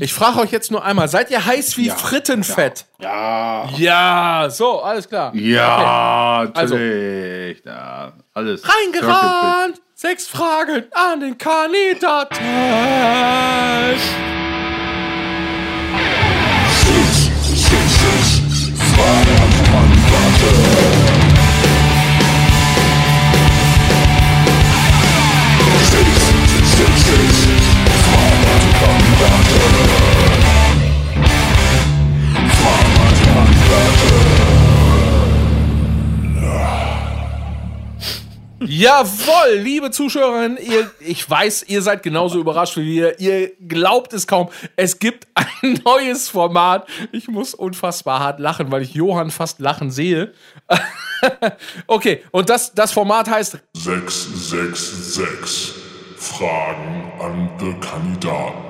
Ich frage euch jetzt nur einmal, seid ihr heiß wie Ja. Frittenfett? Ja. Ja. so, alles klar. Ja, Also- natürlich. Ja, alles. Reingerannt! Sechs Fragen an den Kandidaten! Jawohl, liebe Zuschauerinnen, ihr, ich weiß, ihr seid genauso überrascht wie wir. Ihr glaubt es kaum. Es gibt ein neues Format. Ich muss unfassbar hart lachen, weil ich Johann fast lachen sehe. okay, und das, das Format heißt 666 Fragen an den Kandidaten.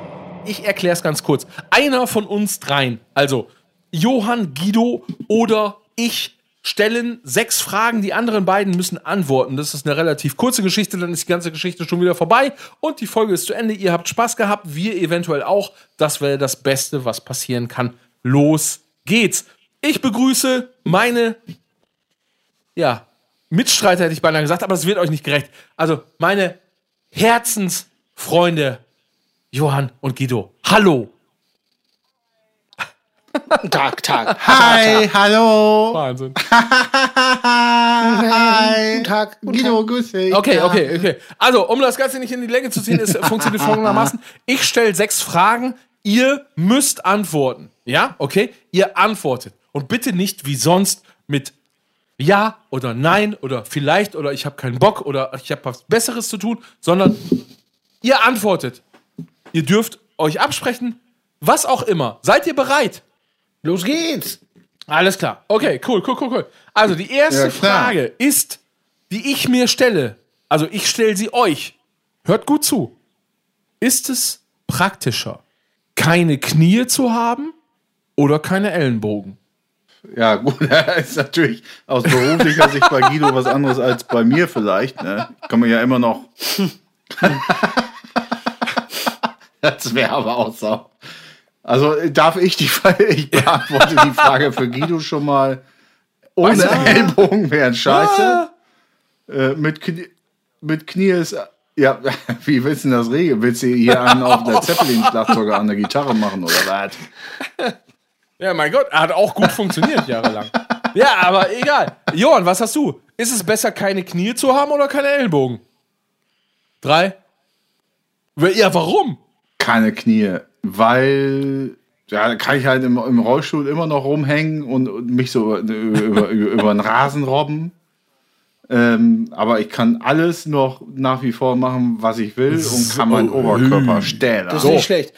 Ich erkläre es ganz kurz. Einer von uns dreien, also Johann, Guido oder ich, stellen sechs Fragen. Die anderen beiden müssen antworten. Das ist eine relativ kurze Geschichte, dann ist die ganze Geschichte schon wieder vorbei und die Folge ist zu Ende. Ihr habt Spaß gehabt, wir eventuell auch. Das wäre das Beste, was passieren kann. Los geht's. Ich begrüße meine, ja, Mitstreiter hätte ich beinahe gesagt, aber es wird euch nicht gerecht. Also meine Herzensfreunde Johann und Guido. Hallo. Tag, Tag. Hi, hallo. Wahnsinn. Hi. Guten Tag. Guido, grüß dich. Okay, okay, okay. Also, um das Ganze nicht in die Länge zu ziehen, ist funktioniert folgendermaßen. Ich stelle sechs Fragen, ihr müsst antworten. Ja, okay? Ihr antwortet. Und bitte nicht wie sonst mit Ja oder Nein oder vielleicht oder ich habe keinen Bock oder ich habe was Besseres zu tun, sondern ihr antwortet. Ihr dürft euch absprechen, was auch immer. Seid ihr bereit? Los geht's. Alles klar. Okay, cool, cool, cool, cool. Also die erste Ja. Frage ist, die ich mir stelle. Also ich stelle sie euch. Hört gut zu. Ist es praktischer, keine Knie zu haben oder keine Ellenbogen? Ja, gut, ist natürlich aus beruflicher Sicht bei Guido was anderes als bei mir vielleicht. Ne? Kann man ja immer noch. das wäre aber auch so. Also darf ich die Frage, ich beantworte die Frage für Guido schon mal. Ohne ich. Ellbogen wären scheiße. Ah, Äh, mit, Knie, mit Knie ist. Ja, wie willst du denn das regeln? Willst du hier einen auf der Zeppelin-Schlagzeuger an der Gitarre machen oder was? ja, mein Gott, hat auch gut funktioniert jahrelang. Ja, aber egal. Johann, was hast du? Ist es besser, keine Knie zu haben oder keine Ellenbogen? Drei. Ja, warum? Keine Knie, weil ja, da kann ich halt im, im Rollstuhl immer noch rumhängen und, und mich so über, über, über, über den Rasen robben. Ähm, aber ich kann alles noch nach wie vor machen, was ich will und kann meinen Oberkörper stellen. Das ist nicht schlecht.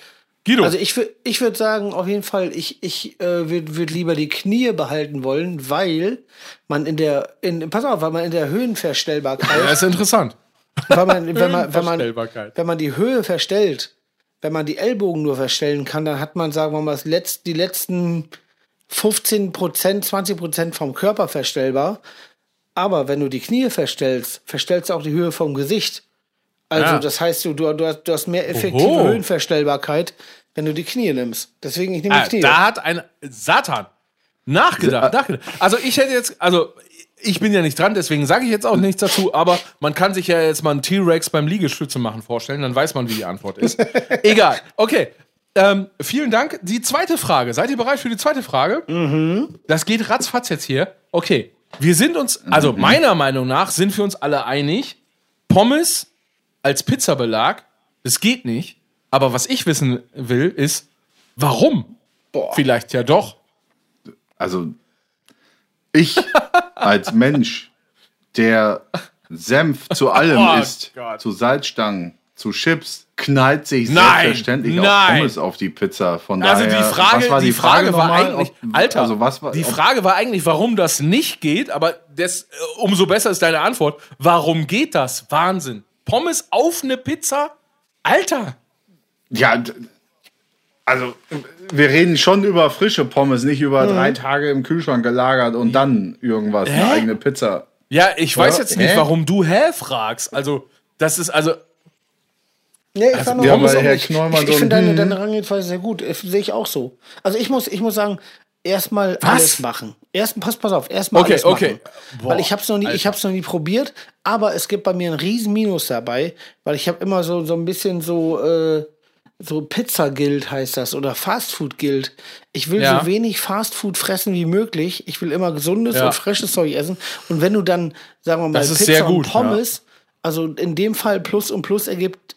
Guido. Also ich, ich würde sagen, auf jeden Fall, ich, ich äh, würde würd lieber die Knie behalten wollen, weil man in der, in, pass auf, weil man in der Höhenverstellbarkeit, das ist interessant. weil man, wenn, man, wenn, man, Höhenverstellbarkeit. wenn man die Höhe verstellt, wenn man die Ellbogen nur verstellen kann, dann hat man, sagen wir mal, das letzt, die letzten 15 Prozent, 20 Prozent vom Körper verstellbar. Aber wenn du die Knie verstellst, verstellst du auch die Höhe vom Gesicht. Also Ja. das heißt, du, du, du, hast, du hast mehr effektive Oho. Höhenverstellbarkeit, wenn du die Knie nimmst. Deswegen, ich nehme Ah, die Knie. da hat ein Satan nachgedacht, nachgedacht. Also ich hätte jetzt, also ich bin ja nicht dran, deswegen sage ich jetzt auch nichts dazu, aber man kann sich ja jetzt mal einen T-Rex beim Liegestütze machen vorstellen, dann weiß man, wie die Antwort ist. Egal. Okay. Ähm, vielen Dank. Die zweite Frage. Seid ihr bereit für die zweite Frage? Das geht ratzfatz jetzt hier. Okay. Wir sind uns, also meiner Meinung nach sind wir uns alle einig, Pommes als Pizzabelag, das geht nicht. Aber was ich wissen will, ist, warum? Vielleicht ja doch. Also ich als Mensch, der Senf zu allem Oh isst, Gott. zu Salzstangen, zu Chips, knallt sich Nein, selbstverständlich auch nein. Pommes auf die Pizza. Von Also daher, die Frage, was war die Frage, war nochmal? eigentlich, Ob- Alter, also was war, die Frage war eigentlich, warum das nicht geht, aber das, äh, umso besser ist deine Antwort. Warum geht das? Wahnsinn. Pommes auf eine Pizza? Alter. Ja, also wir reden schon über frische Pommes, nicht über Mhm. drei Tage im Kühlschrank gelagert und dann irgendwas, eine Hä? eigene Pizza. Ja, ich weiß jetzt nicht, hä? warum du hä fragst. Also, das ist also. Nee, ich fand ja, Pommes Herr nicht. Knollmann ich ich finde ein- deine, deine Herangehensweise sehr gut. Äh, Sehe ich auch so. Also ich muss, ich muss sagen, erstmal alles machen. Erst, pass, pass auf, erstmal Okay, alles okay. machen. Boah, weil ich habe es noch nie, ich habe es noch nie probiert, aber es gibt bei mir einen riesen Minus dabei, weil ich habe immer so so ein bisschen so äh, so Pizza Guild heißt das oder Fast Food Guild. Ich will Ja. so wenig Fast Food fressen wie möglich. Ich will immer gesundes Ja. und frisches Zeug essen. Und wenn du dann, sagen wir mal, Das ist Pizza sehr gut, und Pommes, also in dem Fall Plus und Plus ergibt,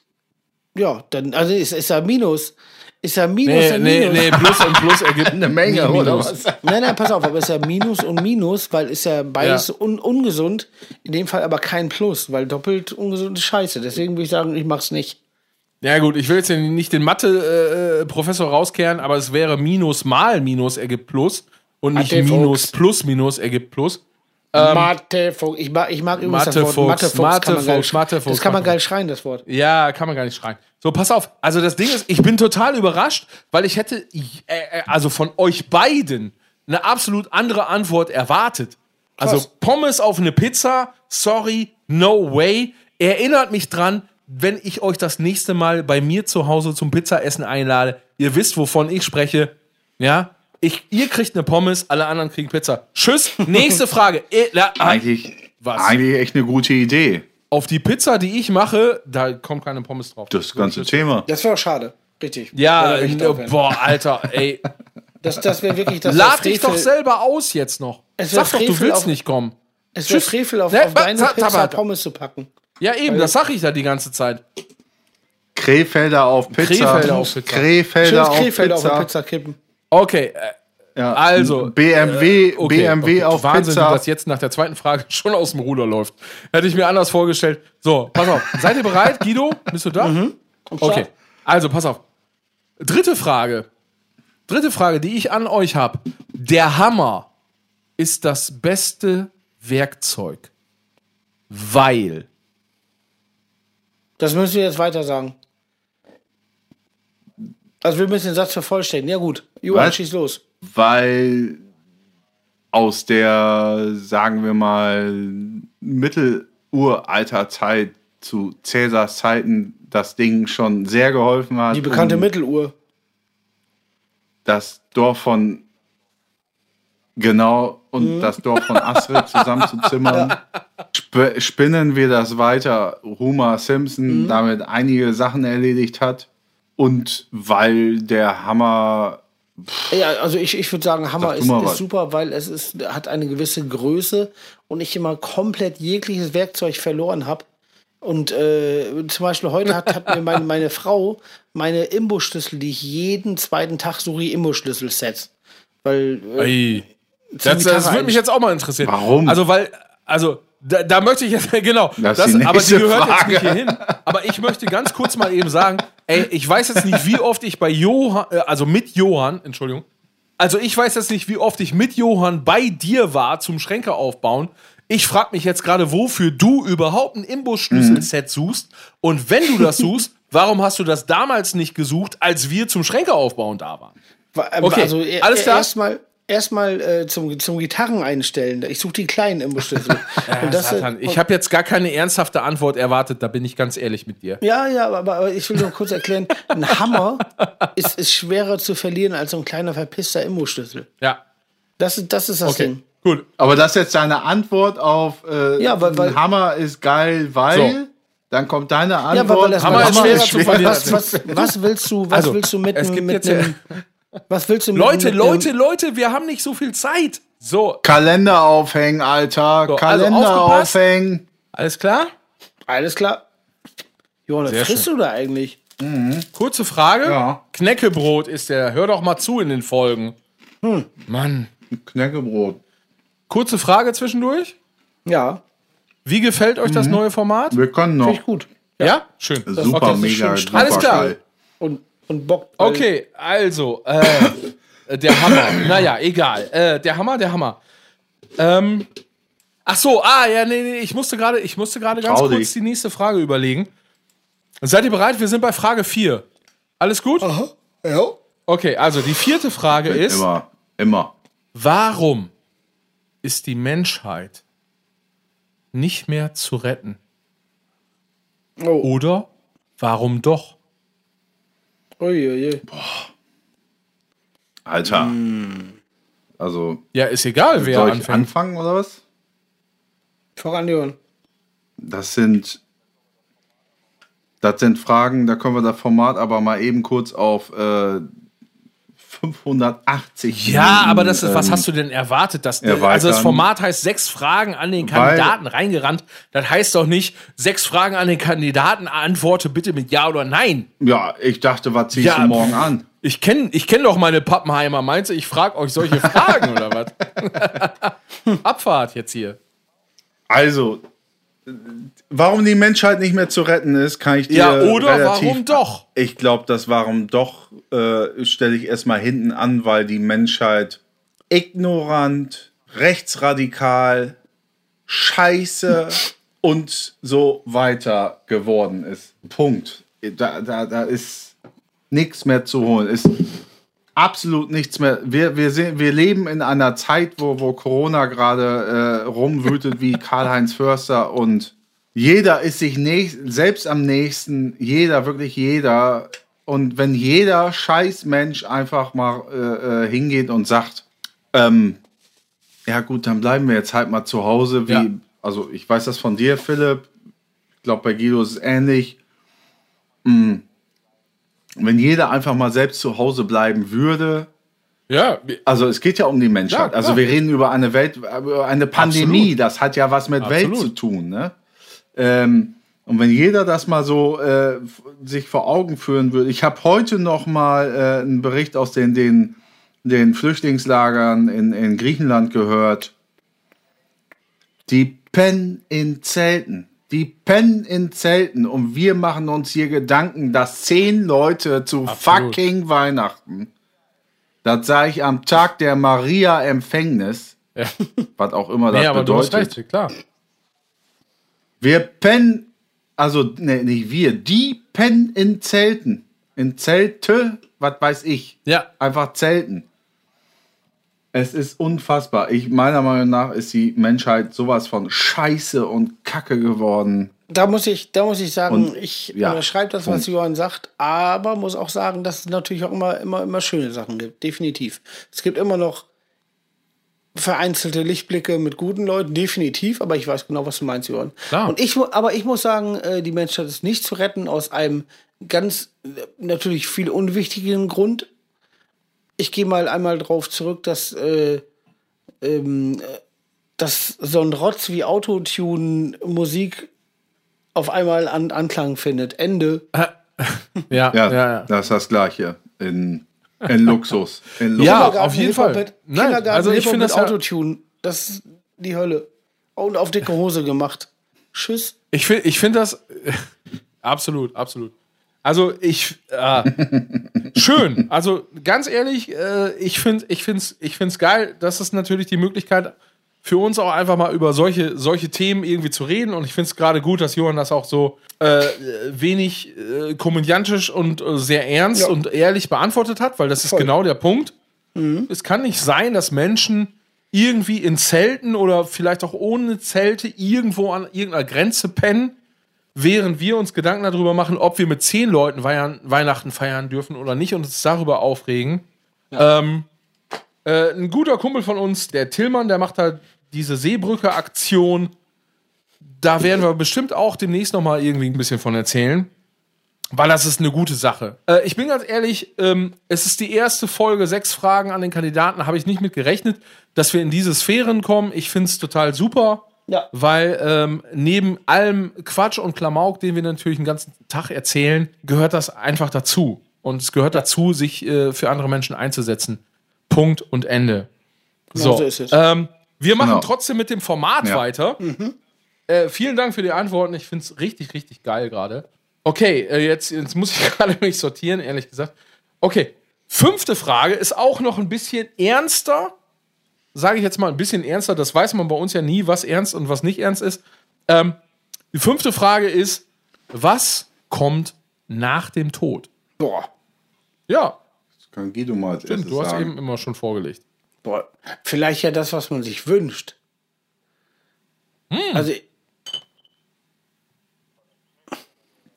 ja, dann, also ist, ist ja Minus. Ist ja Minus Nee, und nee, Minus. nee, Plus und Plus ergibt Eine Menge, nie oder Minus. was? Nein, nein, pass auf, aber es ist ja Minus und Minus, weil ist ja beides Ja. Un ungesund. In dem Fall aber kein Plus, weil doppelt ungesund ist scheiße. Deswegen würde ich sagen, ich mach's nicht. Ja gut, ich will jetzt nicht den Mathe-Professor rauskehren, aber es wäre Minus mal Minus ergibt Plus und nicht Mathe, Minus Fuchs. plus Minus ergibt Plus. Mathe, Fuchs. Ich mag, ich mag übrigens das Mathe, Wort Fuchs, Mathe, Fuchs. kann man Mathe, geil Fuchs, sch- Mathe, Fuchs, Das kann man Mathe, geil schreien, das Wort. Ja, kann man gar nicht schreien. So, pass auf. Also das Ding ist, ich bin total überrascht, weil ich hätte, äh, äh, also von euch beiden, eine absolut andere Antwort erwartet. Also Krass. Pommes auf eine Pizza, sorry, no way. Erinnert mich dran, wenn ich euch das nächste Mal bei mir zu Hause zum Pizzaessen einlade. Ihr wisst, wovon ich spreche. Ja, ich, ihr kriegt eine Pommes, alle anderen kriegen Pizza. Tschüss. Nächste Frage. Eh, la- Eigentlich, Was? eigentlich echt eine gute Idee. Auf die Pizza, die ich mache, da kommt keine Pommes drauf. Das ganze Thema. Das wäre schade. Richtig. Ja, äh, boah, Alter, ey. Das, das wäre wirklich das Lad dich doch selber aus jetzt noch. Sag doch, du Frevel willst auf- nicht kommen. Es wäre Tschüss. Frevel auf, Ne, auf deine Pizza. Pommes zu packen. Ja, eben, das sag ich da die ganze Zeit. Krefelder auf Pizza. Krefelder auf Pizza. Krefelder Schönes auf Krefeld auf Pizza. der Pizza kippen. Okay, äh, Ja. Also, BMW, okay, BMW okay. auf Wahnsinn, wie Pizza. das jetzt nach der zweiten Frage schon aus dem Ruder läuft. Hätte ich mir anders vorgestellt. So, pass auf. Seid ihr bereit, Guido? Bist du da? Mhm. Okay. Also, pass auf. Dritte Frage. Dritte Frage, die ich an euch habe. Der Hammer ist das beste Werkzeug. Weil. Das müssen wir jetzt weiter sagen. Also wir müssen den Satz vervollständigen. Ja gut, Johann, Was? schieß los. weil aus der, sagen wir mal, Mitteluralterzeit zu Cäsars Zeiten das Ding schon sehr geholfen hat. Die bekannte um Mitteluhr. das Dorf von genau und das Dorf von Astrid zusammenzuzimmern. Sp spinnen wir das weiter. Homer Simpson damit einige Sachen erledigt hat. Und weil der Hammer Ja, also ich, ich würde sagen, Hammer ist, ist super, weil es ist, hat eine gewisse Größe und ich immer komplett jegliches Werkzeug verloren habe. Und äh, zum Beispiel heute hat, hat mir meine, meine Frau meine Imbusschlüssel, die ich jeden zweiten Tag suche, Imbusschlüssel-Sets. Weil äh, Das, das würde mich jetzt auch mal interessieren. Warum? Also, weil, also, da, da möchte ich jetzt, genau, Das das die aber die gehört Frage. jetzt nicht hierhin. Aber ich möchte ganz kurz mal eben sagen, ey, ich weiß jetzt nicht, wie oft ich bei Johann, äh, also mit Johann, Entschuldigung, also ich weiß jetzt nicht, wie oft ich mit Johann bei dir war zum Schränke aufbauen. Ich frage mich jetzt gerade, wofür du überhaupt ein Imbusschlüsselset suchst. Und wenn du das suchst, warum hast du das damals nicht gesucht, als wir zum Schränke aufbauen da waren? Wa- äh, Okay, Also e- alles klar. erstmal erstmal äh, zum, zum Gitarren einstellen. Ich suche die kleinen Imbusschlüssel. Und das, äh, Satan, ich habe jetzt gar keine ernsthafte Antwort erwartet, da bin ich ganz ehrlich mit dir. Ja, ja, aber, aber ich will nur kurz erklären, ein Hammer ist, ist schwerer zu verlieren als so ein kleiner verpisster Imbusschlüssel. Ja, Das ist das, ist das okay, Ding. gut. Aber das ist jetzt deine Antwort auf äh, Ja, weil- weil- ein Hammer ist geil, weil So. dann kommt deine Ja, aber Antwort. weil das Hammer ist Hammer schwerer zu verlieren. Was, was, was willst du, was Also, willst du mit, mit ja- einem, was willst du mit Leute, mit Leute, Leute, wir haben nicht so viel Zeit. So, Kalender aufhängen, Alter. So, also Kalender aufgepasst. aufhängen. alles klar? Alles klar. Johannes, frisst du da eigentlich? Kurze Frage. Ja. Knäckebrot ist der. Hör doch mal zu in den Folgen. Hm. Mann. Knäckebrot. Kurze Frage zwischendurch. Ja, Wie gefällt euch Mhm. das neue Format? Wir können finde noch. ich gut. Ja? Schön. Super, okay. mega, schön super Alles klar. geil. Und, und Bock. Okay, also, äh, der Hammer. naja, egal. Äh, der Hammer, der Hammer. Ähm, ach so, ah, ja, nee, nee, ich musste gerade, ich musste gerade ganz Trau kurz die nächste Frage überlegen. Seid ihr bereit? Wir sind bei Frage 4. Alles gut? Ja. Okay, also die vierte Frage ist, Immer, immer. warum ist die Menschheit nicht mehr zu retten? Oh. Oder warum doch? Uiuiui. Alter. Hm. Also, Ja, ist egal, wer soll ich anfängt. anfangen oder was? Voran, Johann. Das sind. Das sind Fragen, da können wir das Format aber mal eben kurz auf äh, 580. Ja, aber das ist, was ähm, hast du denn erwartet? Das, erweitern. also das Format heißt sechs Fragen an den Kandidaten reingerannt. Das heißt doch nicht, sechs Fragen an den Kandidaten, antworte bitte mit Ja oder Nein. Ja, ich dachte, was ziehst Ja, du morgen an? Ich kenne ich kenn doch meine Pappenheimer. Meinst du, ich frage euch solche Fragen oder was? Abfahrt jetzt hier. Also, warum die Menschheit nicht mehr zu retten ist, kann ich dir Ja, oder relativ warum doch? Ich glaube, das Warum doch äh, stelle ich erstmal hinten an, weil die Menschheit ignorant, rechtsradikal, scheiße und so weiter geworden ist. Punkt. Da, da, da ist nichts mehr zu holen. Ist absolut nichts mehr. Wir, wir, sehen, wir leben in einer Zeit, wo, wo Corona gerade äh, rumwütet wie Karl-Heinz Förster und jeder ist sich nächst, selbst am nächsten, jeder, wirklich jeder. Und wenn jeder Scheißmensch einfach mal äh, äh, hingeht und sagt, ähm, ja gut, dann bleiben wir jetzt halt mal zu Hause, wie, Ja. also ich weiß das von dir, Philipp, ich glaube bei Guido ist es ähnlich. Mm. Wenn jeder einfach mal selbst zu Hause bleiben würde, Ja, also es geht ja um die Menschheit. Ja, also wir reden über eine Welt, über eine Pandemie. Absolut. Das hat ja was mit Welt Absolut. zu tun. Ne? Ähm, und wenn jeder das mal so äh, sich vor Augen führen würde. Ich habe heute noch mal äh, einen Bericht aus den, den, den Flüchtlingslagern in, in Griechenland gehört. Die pennen in Zelten. Die pennen in Zelten. Und wir machen uns hier Gedanken, dass zehn Leute zu Absolut. fucking Weihnachten das sage ich am Tag der Maria-Empfängnis, ja. was auch immer das Nee, aber du hast bedeutet. recht, klar. Wir pennen, also ne, nicht wir, die pennen in Zelten. In Zelte, was weiß ich. Ja, Einfach Zelten. Es ist unfassbar. Ich, meiner Meinung nach ist die Menschheit sowas von Scheiße und Kacke geworden. Da muss ich, da muss ich sagen, Und- ich ja, unterschreibe das, was. Johann sagt, aber muss auch sagen, dass es natürlich auch immer, immer, immer schöne Sachen gibt. Definitiv. Es gibt immer noch vereinzelte Lichtblicke mit guten Leuten, definitiv, aber ich weiß genau, was du meinst, Johann. Klar. Und ich, aber ich muss sagen, äh, die Menschheit ist nicht zu retten aus einem ganz äh, natürlich viel unwichtigen Grund. Ich gehe mal einmal drauf zurück, dass äh, ähm, äh, dass so ein Rotz wie Autotune Musik auf einmal an Anklang findet. Ende. ja, Ja, ja, ja. das ist das Gleiche. In, in Luxus. In Luxus. Ja, auf jeden Fall. Mit, Nein, Kindergarten, also ich finde das ja- Autotune. Das ist die Hölle. Und auf dicke Hose gemacht. Tschüss. Ich finde ich find das absolut, absolut. Also ich äh, schön. Also ganz ehrlich, äh, ich finde ich find's, ich find's geil. Das ist natürlich die Möglichkeit für uns auch einfach mal über solche, solche Themen irgendwie zu reden. Und ich finde es gerade gut, dass Johann das auch so äh, wenig äh, komödiantisch und äh, sehr ernst Ja. und ehrlich beantwortet hat, weil das ist Voll. genau der Punkt. Es kann nicht sein, dass Menschen irgendwie in Zelten oder vielleicht auch ohne Zelte irgendwo an irgendeiner Grenze pennen, während wir uns Gedanken darüber machen, ob wir mit zehn Leuten Weihn Weihnachten feiern dürfen oder nicht und uns darüber aufregen. Ähm, äh, ein guter Kumpel von uns, der Tillmann, der macht halt diese Seebrücke-Aktion. Da werden wir bestimmt auch demnächst noch mal irgendwie ein bisschen von erzählen. Weil das ist eine gute Sache. Äh, ich bin ganz ehrlich, ähm, es ist die erste Folge, sechs Fragen an den Kandidaten, habe ich nicht mit gerechnet, dass wir in diese Sphären kommen. Ich finde es total super, Ja. weil ähm, neben allem Quatsch und Klamauk, den wir natürlich den ganzen Tag erzählen, gehört das einfach dazu. Und es gehört dazu, sich äh, für andere Menschen einzusetzen. Punkt und Ende. Genau so ist es. Ähm, wir machen Genau. trotzdem mit dem Format Ja. weiter. Äh, vielen Dank für die Antworten. Ich finde es richtig, richtig geil gerade. Okay, äh, jetzt, jetzt muss ich gerade mich sortieren, ehrlich gesagt. Okay, fünfte Frage ist auch noch ein bisschen ernster. Sage ich jetzt mal ein bisschen ernster. Das weiß man bei uns ja nie, was ernst und was nicht ernst ist. Ähm, die fünfte Frage ist: Was kommt nach dem Tod? Boah. Ja, Das kann Guido mal als stimmt, erstes du hast sagen. eben immer schon vorgelegt. Boah. Vielleicht ja das, was man sich wünscht. Hm. Also.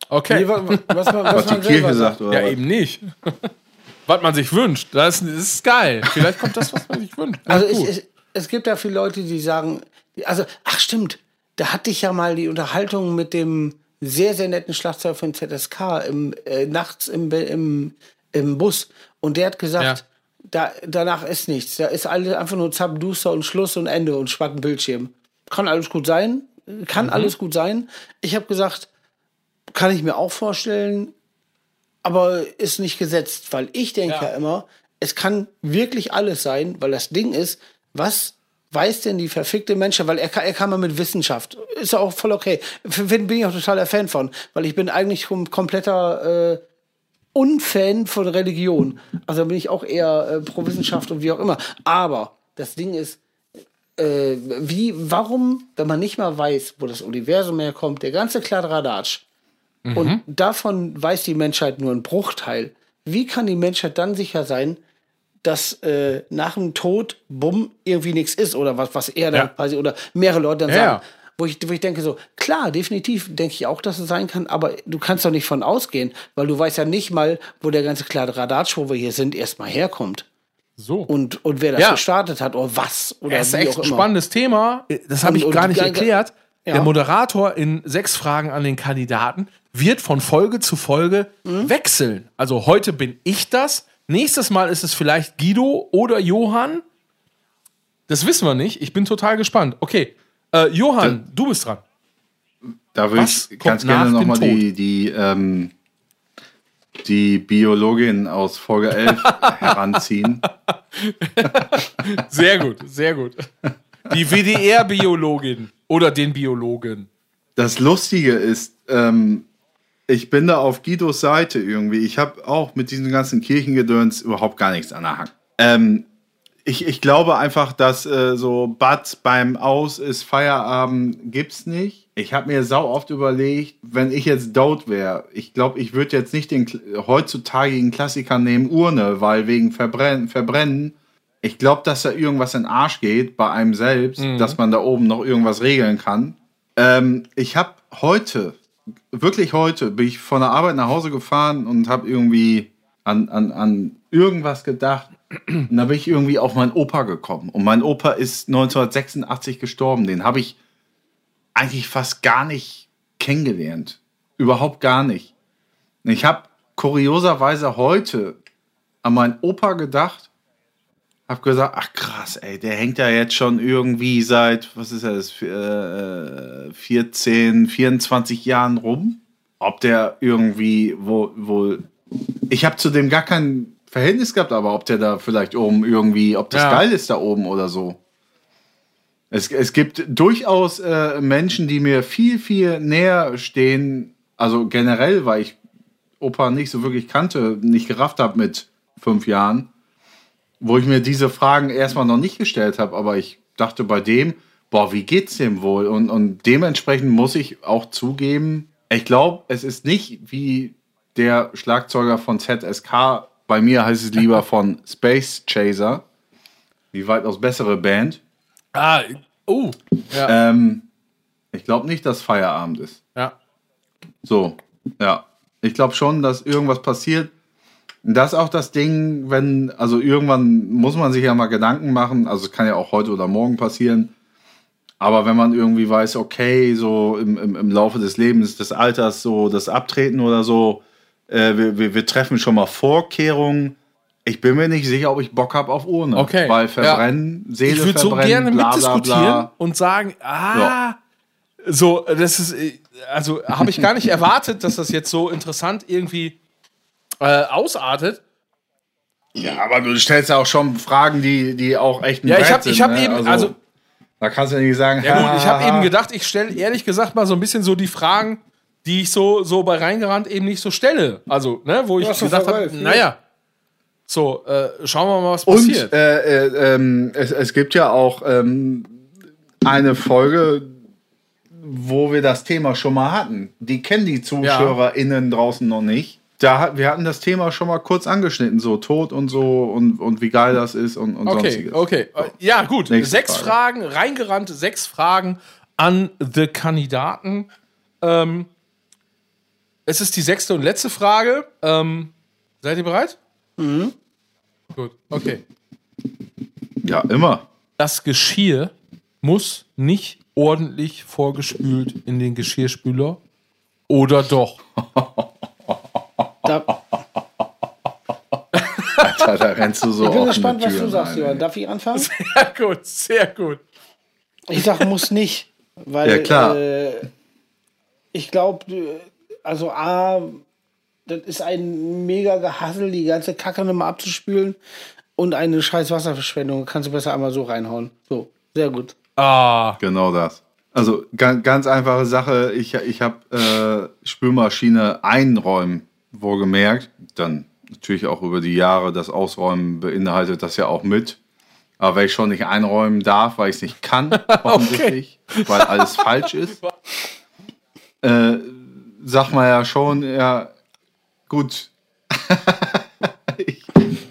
Okay. Nee, wa- wa- was, man- was, Was die man Kirche selber sagt, oder? ja, was? eben nicht. was man sich wünscht. Das ist, das geil. Vielleicht kommt das, was man sich wünscht. Also Gut. ich, ich, es gibt ja viele Leute, die sagen, also, ach stimmt, da hatte ich ja mal die Unterhaltung mit dem sehr, sehr netten Schlagzeuger von ZSK im, äh, nachts im, im, im Bus. Und der hat gesagt, da, danach ist nichts. Da ist alles einfach nur Zappenduster und Schluss und Ende und schwarzen Bildschirm. Kann alles gut sein. Kann alles gut sein. Ich habe gesagt, kann ich mir auch vorstellen, aber ist nicht gesetzt, weil ich denke ja. Ja. immer, es kann wirklich alles sein, weil das Ding ist, was weiß denn die verfickte Menschheit, weil er, kann- er kam mal mit Wissenschaft, ist ja auch voll okay, F- bin ich auch totaler Fan von, weil ich bin eigentlich kom kompletter äh, Unfan von Religion, also bin ich auch eher äh, pro Wissenschaft und wie auch immer, aber das Ding ist, äh, wie, warum, wenn man nicht mal weiß, wo das Universum herkommt, der ganze Kladderadatsch, und davon weiß die Menschheit nur einen Bruchteil. Wie kann die Menschheit dann sicher sein, dass äh, nach dem Tod, bumm, irgendwie nichts ist oder was, was er dann Ja. quasi oder mehrere Leute dann Ja, sagen. Wo ich, wo ich denke so, klar, definitiv denke ich auch, dass es sein kann, aber du kannst doch nicht von ausgehen, weil du weißt ja nicht mal, wo der ganze Kladderadatsch, wo wir hier sind, erstmal herkommt. so. Und, und wer das Ja. gestartet hat oder was. Oder Das ist echt auch ein immer. spannendes Thema. Das habe ich und gar nicht erklärt. Ja. Der Moderator in sechs Fragen an den Kandidaten wird von Folge zu Folge Mhm. wechseln. Also heute bin ich das. Nächstes Mal ist es vielleicht Guido oder Johann. Das wissen wir nicht. Ich bin total gespannt. Okay, äh, Johann, du bist dran. Da würde ich ganz gerne nochmal die, die, ähm, die Biologin aus Folge 11 heranziehen. Sehr gut, sehr gut. Die WDR-Biologin oder den Biologen. Das Lustige ist, ähm, ich bin da auf Guidos Seite irgendwie. Ich habe auch mit diesem ganzen Kirchengedöns überhaupt gar nichts an der Hand. Ähm, ich, ich glaube einfach, dass äh, so Bad beim Aus ist Feierabend gibt's nicht. Ich habe mir sau oft überlegt, wenn ich jetzt Dote wäre, ich glaube, ich würde jetzt nicht den heutzutage Klassiker nehmen, Urne, weil wegen Verbrennen, Verbrennen ich glaube, dass da irgendwas in den Arsch geht bei einem selbst, dass man da oben noch irgendwas regeln kann. Ähm, ich habe heute, wirklich heute, bin ich von der Arbeit nach Hause gefahren und habe irgendwie an, an, an irgendwas gedacht. Und da bin ich irgendwie auf meinen Opa gekommen. Und mein Opa ist 1986 gestorben. Den habe ich eigentlich fast gar nicht kennengelernt. Überhaupt gar nicht. Ich habe kurioserweise heute an meinen Opa gedacht, hab gesagt, ach krass, ey, der hängt ja jetzt schon irgendwie seit, was ist das, äh, 14, 24 Jahren rum. Ob der irgendwie, wo, wo, ich habe zu dem gar kein Verhältnis gehabt, aber ob der da vielleicht oben irgendwie, ob das Ja. geil ist da oben oder so. Es, es gibt durchaus äh, Menschen, die mir viel, viel näher stehen, also generell, weil ich Opa nicht so wirklich kannte, nicht gerafft habe mit fünf Jahren wo ich mir diese Fragen erstmal noch nicht gestellt habe, aber ich dachte bei dem, boah, wie geht's dem wohl? Und, und dementsprechend muss ich auch zugeben, ich glaube, es ist nicht wie der Schlagzeuger von ZSK, bei mir heißt es lieber von Space Chaser, die weitaus bessere Band. Ah, oh. Ja, Ähm, ich glaube nicht, dass Feierabend ist. ja. So, ja. Ich glaube schon, dass irgendwas passiert. Das ist auch das Ding, wenn, also irgendwann muss man sich ja mal Gedanken machen, also es kann ja auch heute oder morgen passieren, aber wenn man irgendwie weiß, okay, so im, im, im Laufe des Lebens, des Alters, so das Abtreten oder so, äh, wir, wir, wir treffen schon mal Vorkehrungen. Ich bin mir nicht sicher, ob ich Bock habe auf Urne. Okay, Weil verbrennen, Seele Ich würde so gerne bla, bla, mitdiskutieren bla. und sagen, ah, so, das ist, äh, also habe ich gar nicht erwartet, dass das jetzt so interessant irgendwie äh, ausartet. Ja, aber du stellst ja auch schon Fragen, die, die auch echt ein Ja, ich habe ich hab ne? eben, also, Da kannst du ja nicht sagen, ja gut, ich habe ha, eben gedacht, ich stelle ehrlich gesagt mal so ein bisschen so die Fragen, die ich so, so bei reingerannt eben nicht so stelle. Also, ne, wo ich gesagt habe, ne? naja, so, äh, schauen wir mal, was Und passiert. äh, äh, ähm, es, es gibt ja auch ähm, eine Folge, wo wir das Thema schon mal hatten. Die kennen die ZuschauerInnen draußen noch nicht. Da, wir hatten das Thema schon mal kurz angeschnitten, so Tod und so und, und wie geil das ist und, und Okay, sonstiges. okay. Äh, Ja, gut. Nächste sechs Frage. Fragen, reingerannt, sechs Fragen an the Kandidaten. Ähm, Es ist die sechste und letzte Frage. Ähm, seid ihr bereit? Mhm. Gut, okay. Ja, immer. Das Geschirr muss nicht ordentlich vorgespült in den Geschirrspüler oder doch? Da, Alter, da rennst du so ich bin gespannt, was du sagst, Johann. Darf ich anfangen? Sehr gut, sehr gut. Ich sag, muss nicht. Weil, Ja, klar. Äh, ich glaube, also A, das ist ein mega Gehassel, die ganze Kacke nochmal abzuspülen und eine scheiß Wasserverschwendung. Kannst du besser einmal so reinhauen. So, sehr gut. Ah, Genau das. Also ganz, ganz einfache Sache. Ich, ich habe äh, Spülmaschine einräumen, wohlgemerkt. Dann natürlich auch über die Jahre das Ausräumen beinhaltet das ja auch mit. Aber wenn ich schon nicht einräumen darf, weil ich es nicht kann, offensichtlich, weil alles falsch ist, äh, sag mal ja schon, ja, gut. ich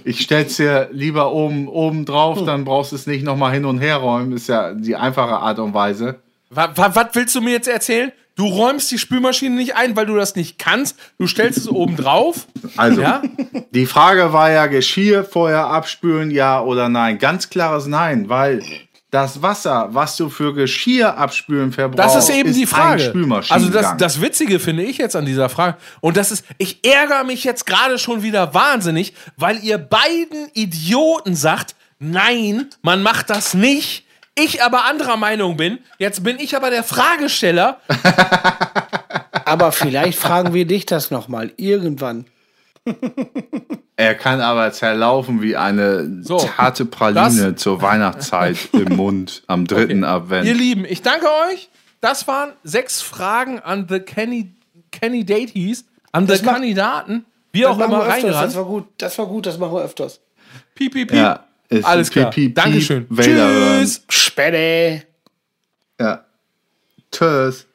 ich stell's dir lieber oben, oben drauf, dann brauchst du es nicht nochmal hin und her räumen. Ist ja die einfache Art und Weise. was, was willst du mir jetzt erzählen? Du räumst die Spülmaschine nicht ein, weil du das nicht kannst. Du stellst es oben drauf. Also, Ja? die Frage war ja Geschirr vorher abspülen, ja oder nein. Ganz klares Nein, weil das Wasser, was du für Geschirr abspülen verbrauchst, Das ist eben die ein Frage. Also das, das Witzige finde ich jetzt an dieser Frage. Und das ist, ich ärgere mich jetzt gerade schon wieder wahnsinnig, weil ihr beiden Idioten sagt, nein, man macht das nicht. Ich aber anderer Meinung bin. Jetzt bin ich aber der Fragesteller. Aber vielleicht fragen wir dich das nochmal irgendwann. er kann aber zerlaufen wie eine So, zarte Praline zur Weihnachtszeit im Mund am dritten Advent. Ihr Lieben, ich danke euch. Das waren sechs Fragen an The Kenny, Kenny Daties, an Das The macht- Kandidaten. Wie auch immer öfters. Das reingerannt. war gut. Das war gut. Das machen wir öfters. Piep, piep, piep. Ja, ist Alles klar. Piep, piep, Dankeschön. Vader. Tschüss. Spätte. Ja. Tschüss.